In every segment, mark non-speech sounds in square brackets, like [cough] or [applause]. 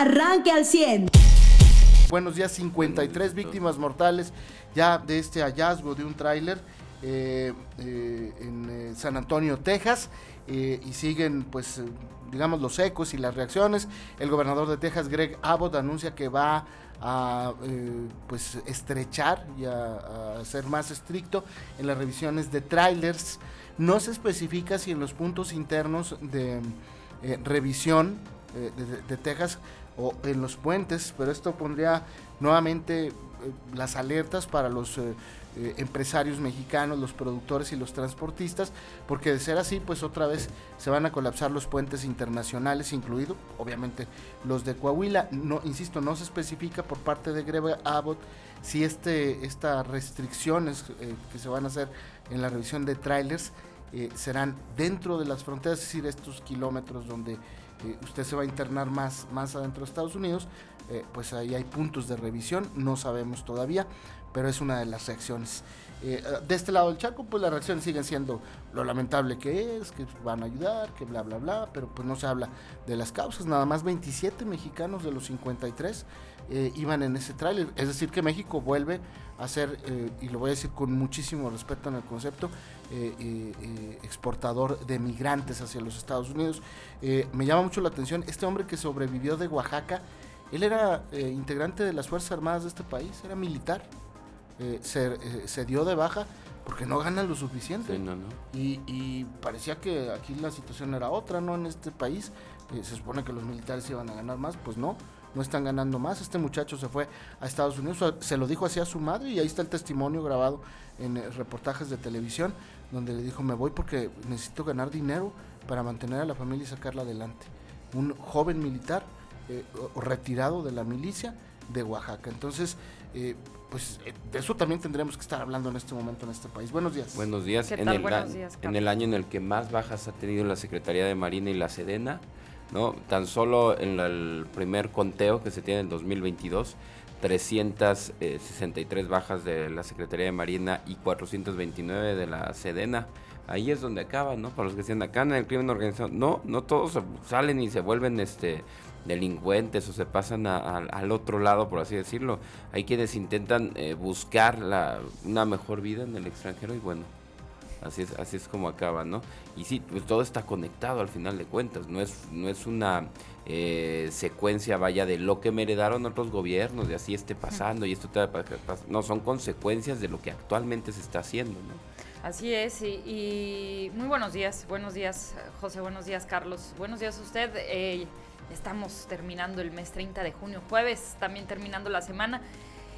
arranque al 100. Buenos días, 53 víctimas mortales ya de este hallazgo de un tráiler eh, eh, en eh, San Antonio, Texas, y siguen pues digamos los ecos y las reacciones. El gobernador de Texas, Greg Abbott, anuncia que va a pues estrechar y a, ser más estricto en las revisiones de trailers. No se especifica si en los puntos internos de revisión de Texas o en los puentes, pero esto pondría nuevamente eh, las alertas para los eh, eh, empresarios mexicanos, los productores y los transportistas, porque de ser así, pues otra vez se van a colapsar los puentes internacionales, incluido obviamente los de Coahuila. No, insisto, no se especifica por parte de Greve Abbott si este, estas restricciones que se van a hacer en la revisión de trailers serán dentro de las fronteras, es decir, estos kilómetros donde usted se va a internar más, más adentro de Estados Unidos, eh, pues ahí hay puntos de revisión, no sabemos todavía, pero es una de las reacciones. Eh, de este lado del Chaco, pues las reacciones siguen siendo lo lamentable que es, que van a ayudar, que bla, bla, bla, pero pues no se habla de las causas. Nada más 27 mexicanos de los 53 eh, iban en ese tráiler. Es decir, que México vuelve a ser, y lo voy a decir con muchísimo respeto en el concepto, exportador de migrantes hacia los Estados Unidos. me llama mucho la atención este hombre que sobrevivió de Oaxaca él era eh, integrante de las Fuerzas Armadas de este país, era militar. Eh, eh, se, dio de baja porque no gana lo suficiente. Y, parecía que aquí la situación era otra, ¿no? En este país se supone que los militares iban a ganar más, pues no, no están ganando más. Este muchacho se fue a Estados Unidos, se lo dijo así a su madre y ahí está el testimonio grabado en reportajes de televisión donde le dijo, me voy porque necesito ganar dinero para mantener a la familia y sacarla adelante. Un joven militar eh, retirado de la milicia de Oaxaca. Entonces, eh, pues eh, de eso también tendremos que estar hablando en este momento en este país. Buenos días. Buenos días. En, el, en el año en el que más bajas ha tenido la Secretaría de Marina y la Sedena, ¿no? Tan solo en el primer conteo que se tiene en 2022, 363 bajas de la Secretaría de Marina y 429 de la Sedena. Ahí es donde acaba, ¿no? Para los que estén acá en el crimen organizado. No, no todos salen y se vuelven este delincuentes o se pasan al otro lado, por así decirlo. Hay quienes intentan eh, buscar la, una mejor vida en el extranjero y bueno, así es, así es como acaba, ¿no? Y sí, pues todo está conectado al final de cuentas, no es, no es una eh, secuencia, vaya, de lo que me heredaron otros gobiernos, de así esté pasando y esto te no, son consecuencias de lo que actualmente se está haciendo, ¿no? Así es, y, muy buenos días, buenos días José, buenos días Carlos, buenos días a usted. Eh, Estamos terminando el mes 30 de junio, jueves, también terminando la semana.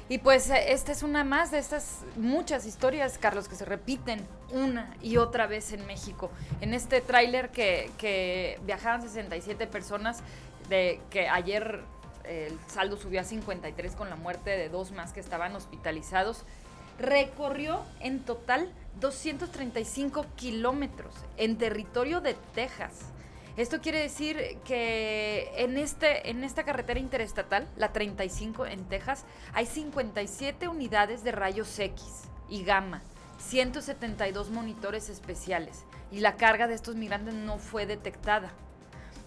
Y pues eh, esta es una más de estas muchas historias, Carlos, que se repiten una y otra vez en México. En este tráiler que, que viajaban 67 personas, de que ayer el saldo subió a 53 con la muerte de dos más que estaban hospitalizados, recorrió en total 235 kilómetros en territorio de Texas. Esto quiere decir que en, este, en esta carretera interestatal, la 35 en Texas, hay 57 unidades de rayos X y gamma, 172 monitores especiales y la carga de estos migrantes no fue detectada.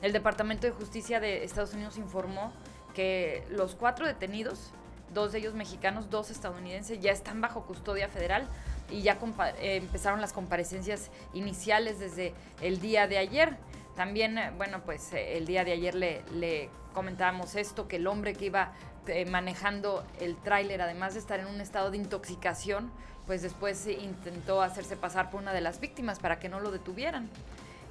El Departamento de Justicia de Estados Unidos informó que los cuatro detenidos, dos de ellos mexicanos, dos estadounidenses, ya están bajo custodia federal y ya eh, empezaron las comparecencias iniciales desde el día de ayer. También, eh, bueno, pues eh, el día de ayer le, comentábamos esto, que el hombre que iba eh, manejando el tráiler, además de estar en un estado de intoxicación, pues después intentó hacerse pasar por una de las víctimas para que no lo detuvieran.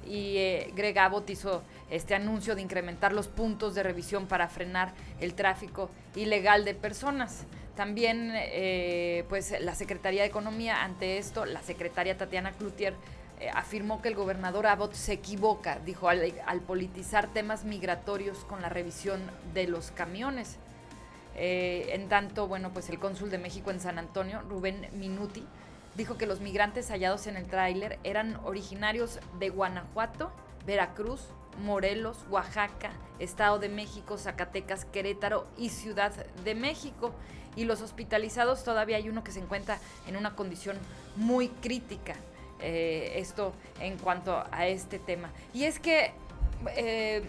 Y Greg Abbott hizo este anuncio de incrementar los puntos de revisión para frenar el tráfico ilegal de personas. También, pues la Secretaría de Economía, ante esto, la secretaria Tatiana Cloutier eh, afirmó que el gobernador Abbott se equivoca, dijo, al, politizar temas migratorios con la revisión de los camiones. Eh, en tanto, bueno, pues el cónsul de México en San Antonio, Rubén Minuti, dijo que los migrantes hallados en el tráiler eran originarios de Guanajuato, Veracruz, Morelos, Oaxaca, Estado de México, Zacatecas, Querétaro y Ciudad de México. Y los hospitalizados todavía hay uno que se encuentra en una condición muy crítica. Eh, esto en cuanto a este tema. Y es que eh,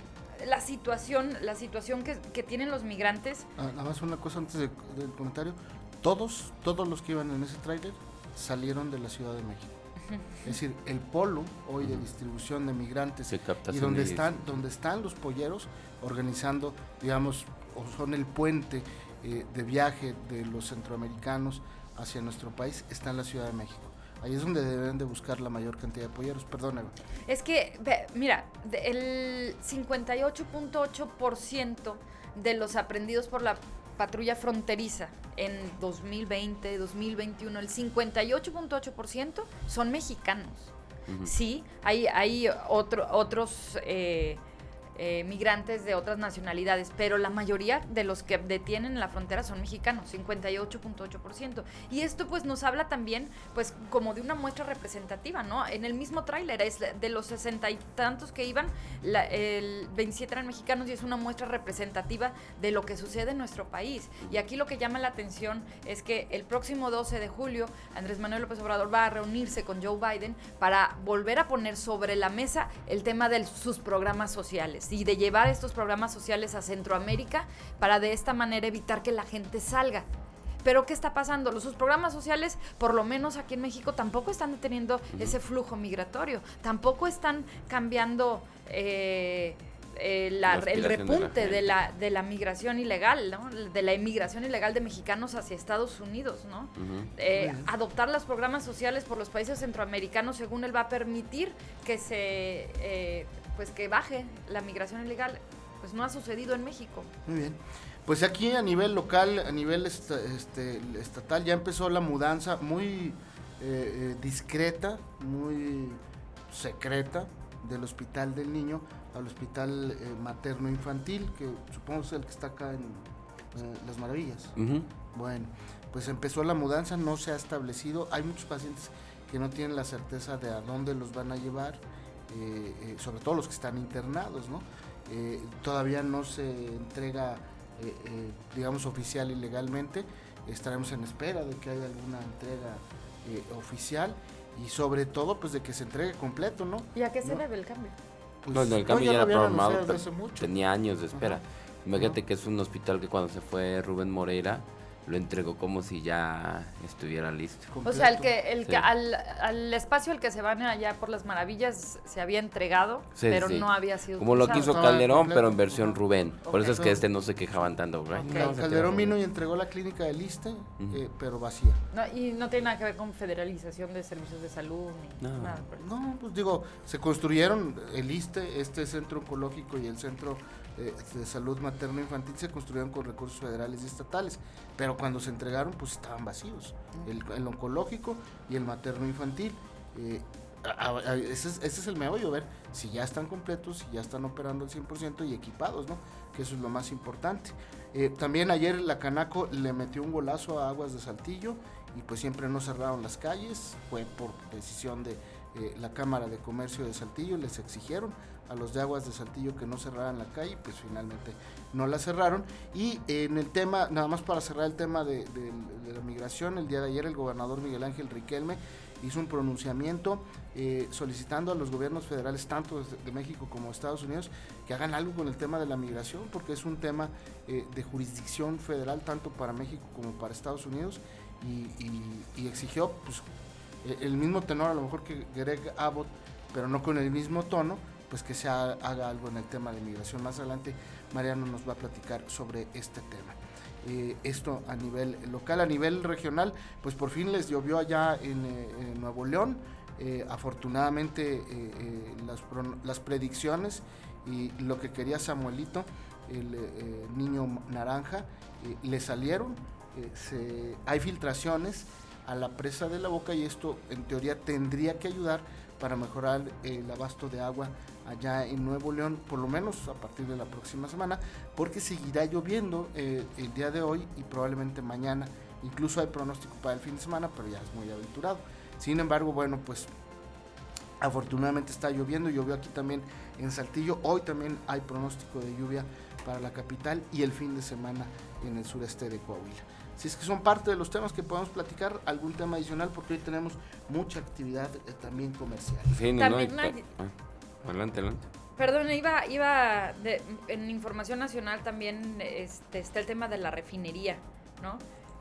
la situación, la situación que, que tienen los migrantes. Ah, nada más una cosa antes de- del comentario. Todos, todos los que iban en ese tráiler salieron de la Ciudad de México. Es decir, el polo hoy de distribución de migrantes De y donde de- están, donde están los polleros organizando, digamos, o son el puente eh, de viaje de los centroamericanos hacia nuestro país, está en la Ciudad de México. Ahí es donde deben de buscar la mayor cantidad de polleros. Perdón, Eva. Es que, ve, mira, el 58.8% de los aprendidos por la patrulla fronteriza en 2020, 2021, el 58.8% son mexicanos. Sí, hay, hay otro, otros eh, eh, migrantes de otras nacionalidades, pero la mayoría de los que detienen en la frontera son mexicanos, 58.8%. Y esto pues nos habla también pues como de una muestra representativa, ¿no? En el mismo tráiler es de los sesenta y tantos que iban, el 27 eran mexicanos y es una muestra representativa de lo que sucede en nuestro país. Y aquí lo que llama la atención es que el próximo 12 de julio Andrés Manuel López Obrador va a reunirse con Joe Biden para volver a poner sobre la mesa el tema de sus programas sociales y de llevar estos programas sociales a Centroamérica para de esta manera evitar que la gente salga. Pero ¿qué está pasando? Los sus programas sociales, por lo menos aquí en México, tampoco están deteniendo ese flujo migratorio, tampoco están cambiando eh, eh, la- La el aspiración de la repunte de la, de la migración ilegal, ¿no? de la inmigración ilegal de mexicanos hacia Estados Unidos. ¿no? Eh, bien. adoptar los programas sociales por los países centroamericanos, según él, va a permitir que se eh, pues que baje la migración ilegal. Pues no ha sucedido en México. Muy bien. Pues aquí a nivel local, a nivel este, estatal, ya empezó la mudanza muy eh, eh, discreta, muy secreta del Hospital del Niño al Hospital eh, Materno Infantil, que supongo es el que está acá en eh, Las Maravillas. Bueno, pues empezó la mudanza, no se ha establecido. Hay muchos pacientes que no tienen la certeza de a dónde los van a llevar, eh, eh, sobre todo los que están internados, ¿no? Eh, todavía no se entrega, eh, eh, digamos, oficial y legalmente. Estaremos en espera de que haya alguna entrega eh, oficial y sobre todo, pues de que se entregue completo, ¿no? ¿Y a qué se No. debe el cambio? Pues, Bueno, el no, cambio ya era programado, hace mucho. tenía años de espera. Ajá. Imagínate Ajá. que es un hospital que cuando se fue Rubén Moreira, lo entregó como si ya estuviera listo. O sea, el que, el que al, al espacio al que se van allá por las maravillas se había entregado, Sí, pero sí. no había sido Como lo utilizado. quiso Estaba Calderón, completo. pero en versión. Rubén. Por eso es que este no se quejaban tanto. Ay, Ok. no, Cal- se Calderón vino y entregó la clínica del Ujú. eh, pero vacía. No, y no tiene nada que ver con federalización de servicios de salud ni No. nada. por el No, pues digo, se construyeron el ISTE, este centro oncológico y el centro eh, de salud materno infantil se construyeron con recursos federales y estatales, pero cuando se entregaron pues estaban vacíos, el, el oncológico y el materno infantil. eh, ese, es, ese es el meollo, ver si ya están completos, si ya están operando al 100% y equipados, ¿no? Que eso es lo más importante. Eh, también ayer la Canaco le metió un golazo a Aguas de Saltillo y pues siempre no cerraron las calles, fue por decisión de eh, la Cámara de Comercio de Saltillo, les exigieron a los de Aguas de Saltillo que no cerraran la calle, pues finalmente no la cerraron. Y en el tema, nada más para cerrar el tema de, la migración, el día de ayer el gobernador Miguel Ángel Riquelme hizo un pronunciamiento eh, solicitando a los gobiernos federales, tanto de, México como de Estados Unidos, que hagan algo con el tema de la migración, porque es un tema eh, de jurisdicción federal tanto para México como para Estados Unidos, y, exigió pues, el mismo tenor a lo mejor que Greg Abbott, pero no con el mismo tono, pues que se ha- haga algo en el tema de migración. Más adelante Mariano nos va a platicar sobre este tema. Eh, esto a nivel local, a nivel regional, pues por fin les llovió allá en, eh, Nuevo León. Eh, afortunadamente eh, eh, las, predicciones y lo que quería Samuelito, el eh, eh, niño naranja, eh, le salieron. Eh, hay filtraciones a la presa de la boca y esto en teoría tendría que ayudar para mejorar el abasto de agua allá en Nuevo León, por lo menos a partir de la próxima semana, porque seguirá lloviendo eh, el día de hoy y probablemente mañana. Incluso hay pronóstico para el fin de semana, pero ya es muy aventurado. Sin embargo, bueno, pues afortunadamente está lloviendo, llovió aquí también en Saltillo. Hoy también hay pronóstico de lluvia para la capital y el fin de semana en el sureste de Coahuila. Si es que son parte de los temas que podemos platicar, algún tema adicional, porque hoy tenemos mucha actividad eh, también comercial. Sí, no, no, También y- hay- ah, adelante, adelante. Perdón, iba, iba en información nacional también este, está el tema de la refinería, ¿no?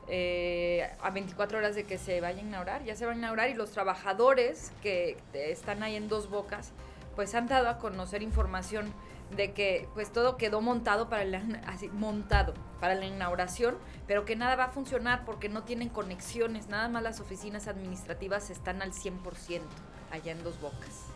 Eh, a 24 horas de que se vaya a inaugurar, ya se va a inaugurar y los trabajadores que están ahí en dos bocas, pues han dado a conocer información de que pues todo quedó montado para la, así, montado para la inauguración, pero que nada va a funcionar porque no tienen conexiones, nada más las oficinas administrativas están al 100% allá en Dos Bocas.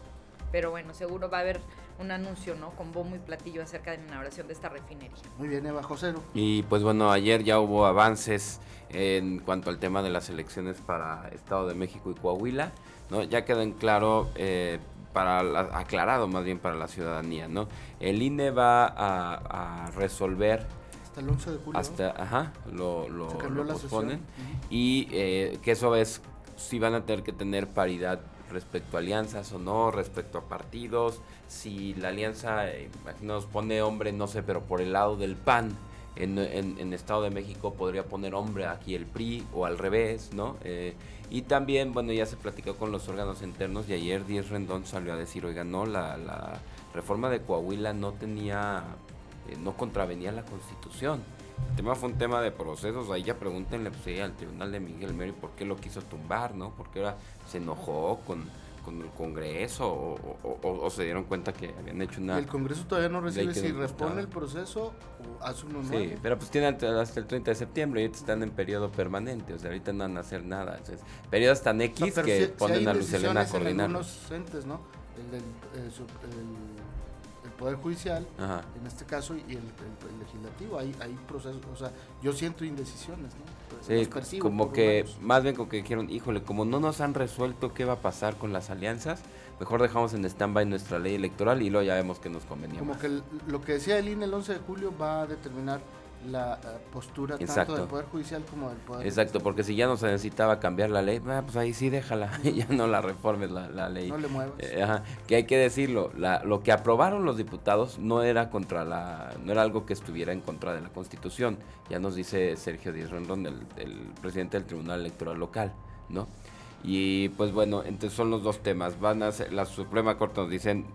Pero bueno, seguro va a haber un anuncio, ¿no? Con bombo y platillo acerca de la inauguración de esta refinería. Muy bien, Eva Josero. Y pues bueno, ayer ya hubo avances en cuanto al tema de las elecciones para Estado de México y Coahuila, ¿no? Ya quedó en claro eh, para aclarado más bien para la ciudadanía, ¿no? El INE va a, resolver hasta el 11 de julio. Hasta, ajá, lo, lo, posponen. Y eh, que eso es, si van a tener que tener paridad respecto a alianzas o no, respecto a partidos, si la alianza, eh, nos pone hombre, no sé, pero por el lado del PAN, en, en, Estado de México podría poner hombre aquí el PRI o al revés, ¿no? Eh, y también, bueno, ya se platicó con los órganos internos y ayer Díez Rendón salió a decir, oiga, no, la, la reforma de Coahuila no tenía, eh, no contravenía la constitución. El tema fue un tema de procesos, ahí ya pregúntenle pues, al tribunal de Miguel Meri por qué lo quiso tumbar, ¿no? Porque ahora se enojó con con el Congreso o, se dieron cuenta que habían hecho una... el Congreso todavía no recibe si responde el proceso o hace uno nuevo. Sí, pero pues tienen hasta el 30 de septiembre y están en periodo permanente, o sea, ahorita no van a hacer nada. Entonces, periodos tan X que ponen a Lucelena a coordinar. entes, ¿no? El, del, el, Poder Judicial, en este caso, y el, Legislativo. Hay, hay procesos, o sea, yo siento indecisiones, ¿no? Sí, como que, más bien como que dijeron, híjole, como no nos han resuelto qué va a pasar con las alianzas, mejor dejamos en stand-by nuestra ley electoral y luego ya vemos que nos convenía. Como que lo que decía el INE el 11 de julio va a determinar la eh, postura tanto del Poder Judicial como del Poder Exacto, porque si ya no se necesitaba cambiar la ley, pues ahí sí déjala, [laughs] ya no la reformes la, ley. No le muevas. Eh, que hay que decirlo, lo que aprobaron los diputados no era contra la, no era algo que estuviera en contra de la Constitución, ya nos dice Sergio Díaz Rondón, el, el presidente del Tribunal Electoral Local, ¿no? Y pues bueno, entonces son los dos temas. Van a ser, la Suprema Corte nos dicen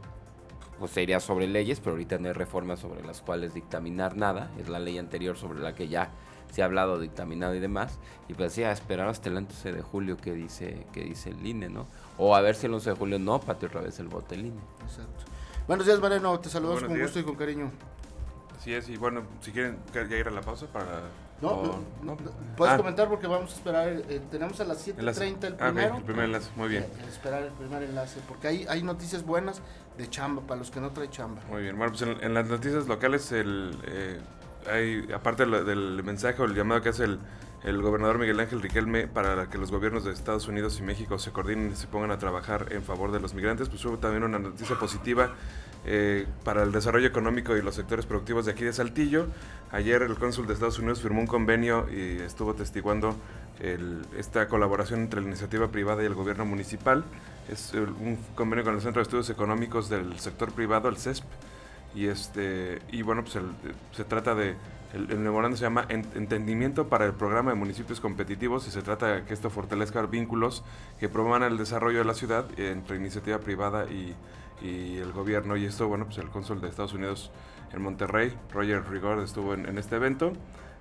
pues sería sobre leyes, pero ahorita no hay reformas sobre las cuales dictaminar nada, es la ley anterior sobre la que ya se ha hablado, dictaminado y demás, y pues sí, a esperar hasta el 11 de julio que dice, que dice el INE, ¿no? O a ver si el 11 de julio no pate otra vez el voto del INE. Exacto. Buenos días, Mariano, te saludamos con gusto y con cariño. Así es, y bueno, si quieren ya ir a la pausa para no, no, puedes ah. comentar porque vamos a esperar, eh, tenemos a las 7.30 el ah, primero. el primer enlace, muy bien. Eh, esperar el primer enlace, porque hay, hay noticias buenas de chamba, para los que no traen chamba. Muy bien, bueno, pues en, las noticias locales, el, eh, hay, aparte del mensaje o el llamado que hace el, el gobernador Miguel Ángel Riquelme para que los gobiernos de Estados Unidos y México se coordinen y se pongan a trabajar en favor de los migrantes, pues hubo también una noticia positiva eh, para el desarrollo económico y los sectores productivos de aquí de Saltillo. Ayer el cónsul de Estados Unidos firmó un convenio y estuvo testiguando esta colaboración entre la iniciativa privada y el gobierno municipal. Es un convenio con el Centro de Estudios Económicos del Sector Privado, el CESP. Y, este, y bueno, pues se trata de el, el, memorando se llama Entendimiento para el Programa de Municipios Competitivos y se trata de que esto fortalezca vínculos que promuevan el desarrollo de la ciudad entre iniciativa privada y, y el gobierno. Y esto, bueno, pues el cónsul de Estados Unidos en Monterrey, Roger Rigord, estuvo en, este evento.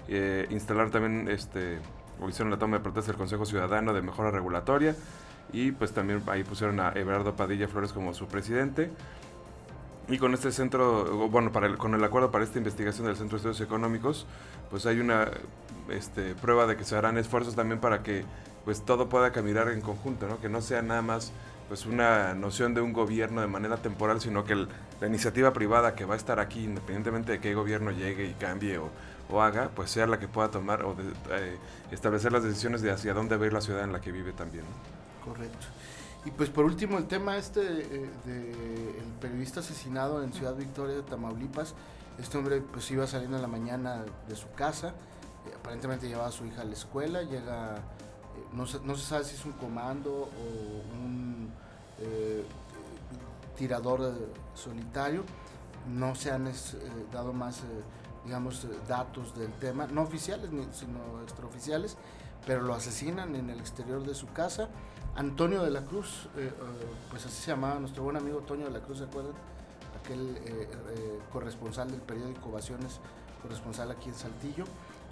Eh, instalar también, este, o hicieron la toma de protesta del Consejo Ciudadano de Mejora Regulatoria. Y pues también ahí pusieron a Everardo Padilla Flores como su presidente. Y con este centro, bueno, para con el acuerdo para esta investigación del Centro de Estudios Económicos, pues hay una este, prueba de que se harán esfuerzos también para que pues todo pueda caminar en conjunto, ¿no? Que no sea nada más pues una noción de un gobierno de manera temporal, sino que la iniciativa privada que va a estar aquí, independientemente de qué gobierno llegue y cambie o, haga, pues sea la que pueda tomar o eh, establecer las decisiones de hacia dónde va a ir la ciudad en la que vive también. Correcto. Y pues por último el tema este eh, de el periodista asesinado en Ciudad Victoria de Tamaulipas. Este hombre pues iba saliendo en la mañana de su casa, eh, aparentemente llevaba a su hija a la escuela, llega, no, no se sabe si es un comando o un eh, tirador eh, solitario. No se han eh, dado más, digamos, datos del tema, no oficiales, sino extraoficiales, pero lo asesinan en el exterior de su casa. Antonio de la Cruz, pues así se llamaba nuestro buen amigo Antonio de la Cruz, ¿se acuerdan? aquel corresponsal del periódico Ovaciones, corresponsal aquí en Saltillo,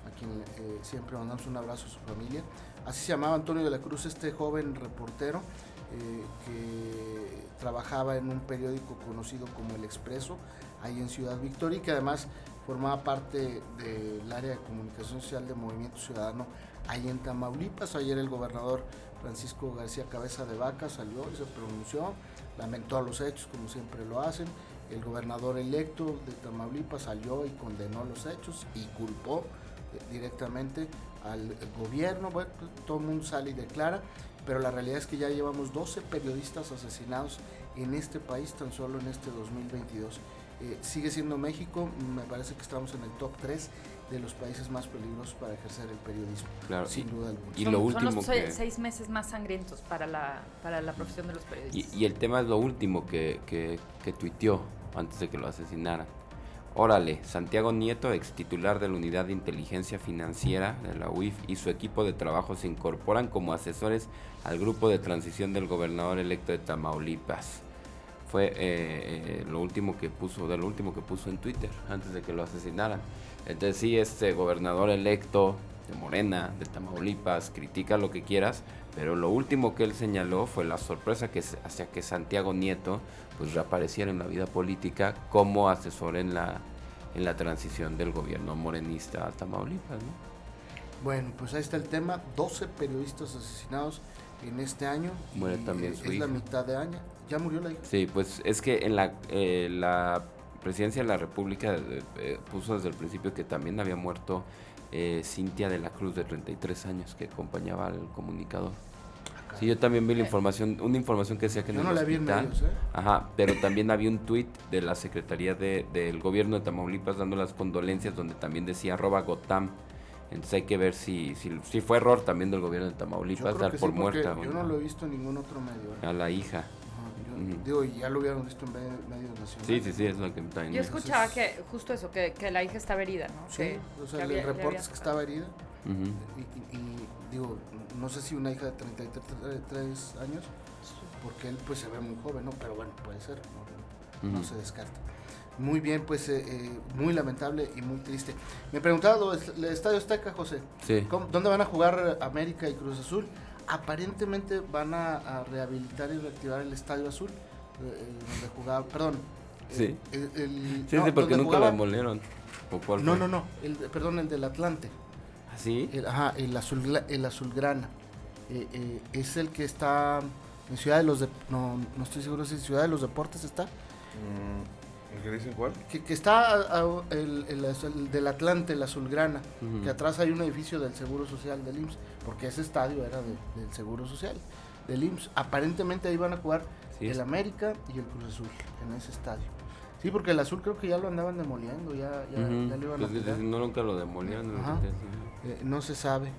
a quien eh, siempre mandamos un abrazo a su familia. Así se llamaba Antonio de la Cruz, este joven reportero que trabajaba en un periódico conocido como El Expreso, ahí en Ciudad Victoria, y que además formaba parte del área de comunicación social de Movimiento Ciudadano ahí en Tamaulipas. Ayer el gobernador Francisco García Cabeza de Vaca salió y se pronunció, lamentó los hechos como siempre lo hacen. El gobernador electo de Tamaulipas salió y condenó los hechos y culpó eh, directamente al gobierno. Bueno, todo el mundo sale y declara, pero la realidad es que ya llevamos 12 periodistas asesinados en este país tan solo en este 2022. Eh, sigue siendo México, me parece que estamos en el top 3 de los países más peligrosos para ejercer el periodismo, Claro, sin y- duda alguna. Y son, lo son último los se- que... seis meses más sangrientos para la, para la profesión de los Y, periodistas. y el tema es lo último que, que, que tuiteó antes de que lo asesinaran. Órale, Santiago Nieto, ex titular de la Unidad de Inteligencia Financiera de la UIF y su equipo de trabajo se incorporan como asesores al grupo de transición del gobernador electo de Tamaulipas. Fue eh, eh, lo último que puso, de lo último que puso en Twitter antes de que lo asesinaran. Entonces sí, este gobernador electo de Morena, de Tamaulipas, critica lo que quieras, pero lo último que él señaló fue la sorpresa que hacia que Santiago Nieto pues reapareciera en la vida política como asesor en la en la transición del gobierno morenista a Tamaulipas, ¿no? Bueno, pues ahí está el tema, 12 periodistas asesinados en este año. Muere también su Es hija. la mitad de año. Ya murió la hija. Sí, pues es que en la, eh, la presidencia de la República eh, puso desde el principio que también había muerto eh, Cintia de la Cruz de 33 años que acompañaba al comunicador. Sí, yo también vi la información, una información que decía que en Yo el no la vi en hospital- medios, ¿eh? Ajá, pero también había un tuit de la Secretaría de, del Gobierno de Tamaulipas dando las condolencias donde también decía arroba Gotam. Entonces hay que ver si, si, si fue error también del gobierno de Tamaulipas dar sí, por muerta yo no lo he visto en ningún otro medio. ¿eh? a la hija. Ujú. Digo, ya lo hubieran visto en medio- medios nacionales. Sí, sí, sí, es lo que también. Yo escuchaba que justo eso, que, que la hija estaba herida, ¿no? Sí, Que- o sea, que el reporte había- es que estaba herida. Ujú. Y, y- y, digo, no sé si una hija de 33 años, porque él pues se ve muy joven, ¿no? Pero bueno, puede ser, no, no Ujú. se descarta. Muy bien, pues eh, eh, muy lamentable y muy triste. Me preguntaba lo del el Estadio Azteca, José. Sí. ¿Cómo- ¿Dónde van a jugar América y Cruz Azul? Aparentemente van a, a rehabilitar y reactivar el Estadio Azul, eh, eh, donde jugaba, perdón. eh, Sí. el- el- Sí, no, sí, porque nunca lo demolieron. ¿O cuál No, no, no, el, perdón, el del Atlante. ¿Ah, sí? El, ajá, el azul, el azulgrana. Eh, eh, es el que está en Ciudad de los... De, no, no estoy seguro si en Ciudad de los Deportes está. Mm, ¿El que dicen cuál? Que, que está a- a- el, el el del Atlante, el azulgrana. Ujú. Que atrás hay un edificio del Seguro Social del IMSS. Porque ese estadio era de- del Seguro Social del IMSS. Aparentemente ahí van a jugar Sí, el es- América y el Cruz Azul en ese estadio. Sí, porque el azul creo que ya lo andaban demoliendo, ya, ya, Ujú. ya lo iban a Pues, tirar. no, nunca lo demolieron. Eh, no se sabe.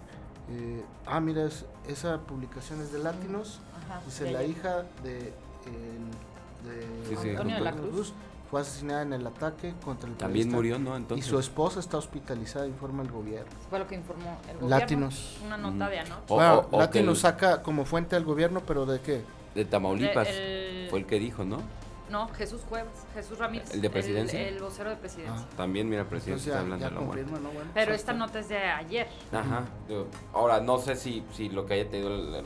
Eh, ah, mira, es- esa publicación es de Latinos. Ajá, Dice de la hija de, el- de Sí, sí, Antonio de la Cruz. Fue asesinada en el ataque contra el También murió, ¿no? Y Entonces. su esposa está hospitalizada, informa el gobierno. Fue lo que informó el gobierno. Latinos. Una nota de anoche. O- bueno, o- o que Latinos el- saca como fuente al gobierno, pero ¿de qué? De Tamaulipas. De- el- Fue el que dijo, ¿no? No, Jesús Cuevas, Jesús Ramírez. ¿El de presidencia? El, vocero de presidencia. Ah, También, mira, presidente, entonces está hablando de la muerte. confirma, ¿no? Bueno, Pero pues esta nota es de ayer. Ajá. Ahora, no sé si, si lo que haya tenido el,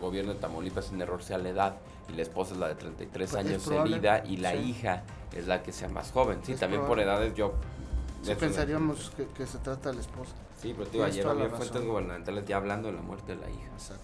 gobierno de Tamaulipas es un error sea la edad y la esposa es la de 33 Pues, es años probable, herida y la sí. hija es la que sea más joven. Sí, Es también probable. por edades yo... Sí, pensaríamos que, que se trata de la esposa. Sí, pero tío, ayer había fuentes gubernamentales ya hablando de la muerte de la hija. Exacto.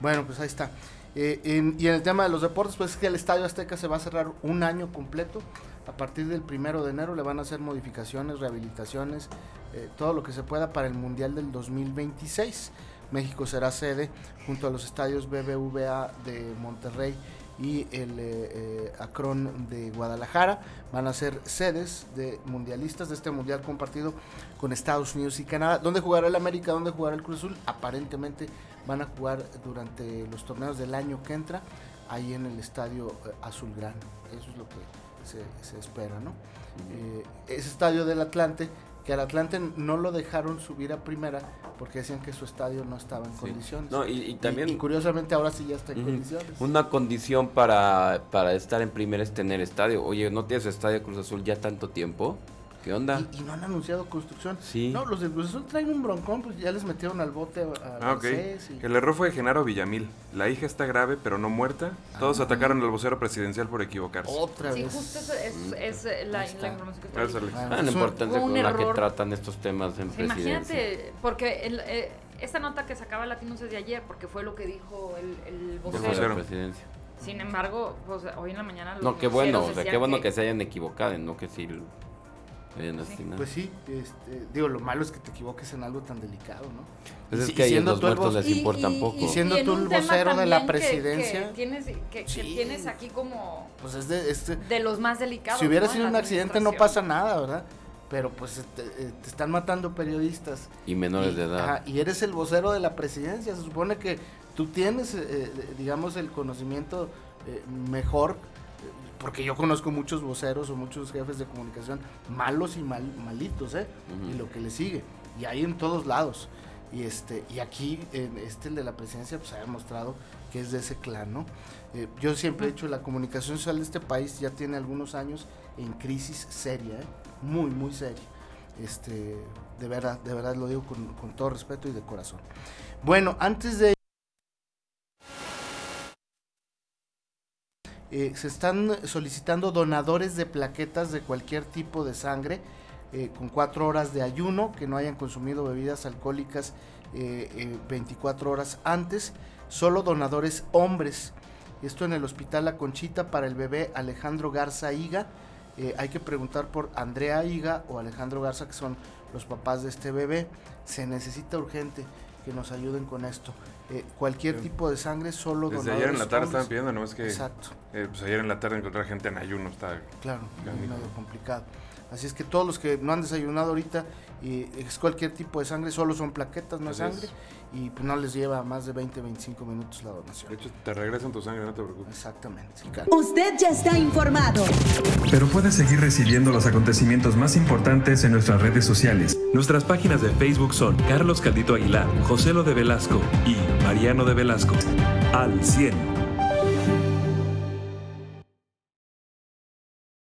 Bueno, pues ahí está. Eh, en- y en el tema de los deportes, pues es que el Estadio Azteca se va a cerrar un año completo. A partir del primero de enero le van a hacer modificaciones, rehabilitaciones, eh, todo lo que se pueda para el Mundial del 2026. México será sede junto a los estadios BBVA de Monterrey y el eh, eh, Acron de Guadalajara. Van a ser sedes de mundialistas de este mundial compartido con Estados Unidos y Canadá. ¿Dónde jugará el América? ¿Dónde jugará el Cruz Azul? Aparentemente van a jugar durante los torneos del año que entra ahí en el estadio eh, Azulgrana. Eso es lo que se, se espera, ¿no? Eh, ese estadio del Atlante que al Atlante no lo dejaron subir a primera porque decían que su estadio no estaba en condiciones. No, y, y también y, curiosamente ahora sí ya está en condiciones. Una condición para, para estar en primera es tener estadio. Oye, ¿no tienes estadio Cruz Azul ya tanto tiempo? ¿Qué onda? Y, y no han anunciado construcción. Sí. No, los del Cruz Azul traen un broncón, pues ya les metieron al bote a, a Ah, ok. Garcés y- El error fue de Genaro Villamil. La hija está grave, pero no muerta. Todos Ah. atacaron al vocero presidencial por equivocarse. Otra Sí, vez. justo eso es, es, eh, la, Ahí está. la información que le- diciendo. Ah, Ah, la es un- importancia un con la que error. tratan estos temas en Sí, presidencia. Imagínate, porque el, eh, esta nota que sacaba Latinos es de ayer, porque fue lo que dijo el, el De vocero. de vocero. presidencia. Sin embargo, pues hoy en la mañana los No, qué bueno, o sea, qué bueno que se hayan equivocado, no que sí lo Sí. Pues sí, este, digo, lo malo es que te equivoques en algo tan delicado, ¿no? Pues Y es si- que a ellos siendo los tú el muertos les importan poco. y siendo en tú el vocero de la que- presidencia. Que, tienes, que, que Sí. tienes aquí como Pues es de, este, de los más delicados. si hubiera sido un accidente no pasa nada, ¿verdad? Pero pues te, eh, te están matando periodistas. Y menores y, de edad. ajá, y eres el vocero de la presidencia. Se supone que tú tienes, eh, eh, digamos, el conocimiento eh, mejor. Porque yo conozco muchos voceros o muchos jefes de comunicación malos y mal, malitos, ¿eh? Y lo que le sigue. Y hay en todos lados. Y este y aquí, este, el de la presidencia, pues ha demostrado que es de ese clan, ¿no? Eh, yo siempre he dicho, la comunicación social de este país ya tiene algunos años en crisis seria, ¿eh? Muy, muy seria. Este, de verdad, de verdad lo digo con, con todo respeto y de corazón. Bueno, antes de... Eh, se están solicitando donadores de plaquetas de cualquier tipo de sangre eh, con cuatro horas de ayuno, que no hayan consumido bebidas alcohólicas eh, eh, 24 horas antes, solo donadores hombres. Esto en el Hospital La Conchita para el bebé Alejandro Garza Higa. Eh, hay que preguntar por Andrea Higa o Alejandro Garza, que son los papás de este bebé. Se necesita urgente que nos ayuden con esto. Eh, cualquier Sí. tipo de sangre, solo Desde donadores ayer en la tarde hombres. estaban pidiendo, nomás que Exacto. eh, pues ayer en la tarde encontrar gente en ayuno está Claro, medio complicado. Así es que todos los que no han desayunado ahorita y es cualquier tipo de sangre, solo son plaquetas, no es sangre, es. y pues no les lleva más de 20, 25 minutos la donación. De hecho, te regresan tu sangre, no te preocupes. Exactamente. Usted ya está informado. Pero puedes seguir recibiendo los acontecimientos más importantes en nuestras redes sociales. Nuestras páginas de Facebook son Carlos Caldito Aguilar, José Lo de Velasco y Mariano de Velasco. Al 100.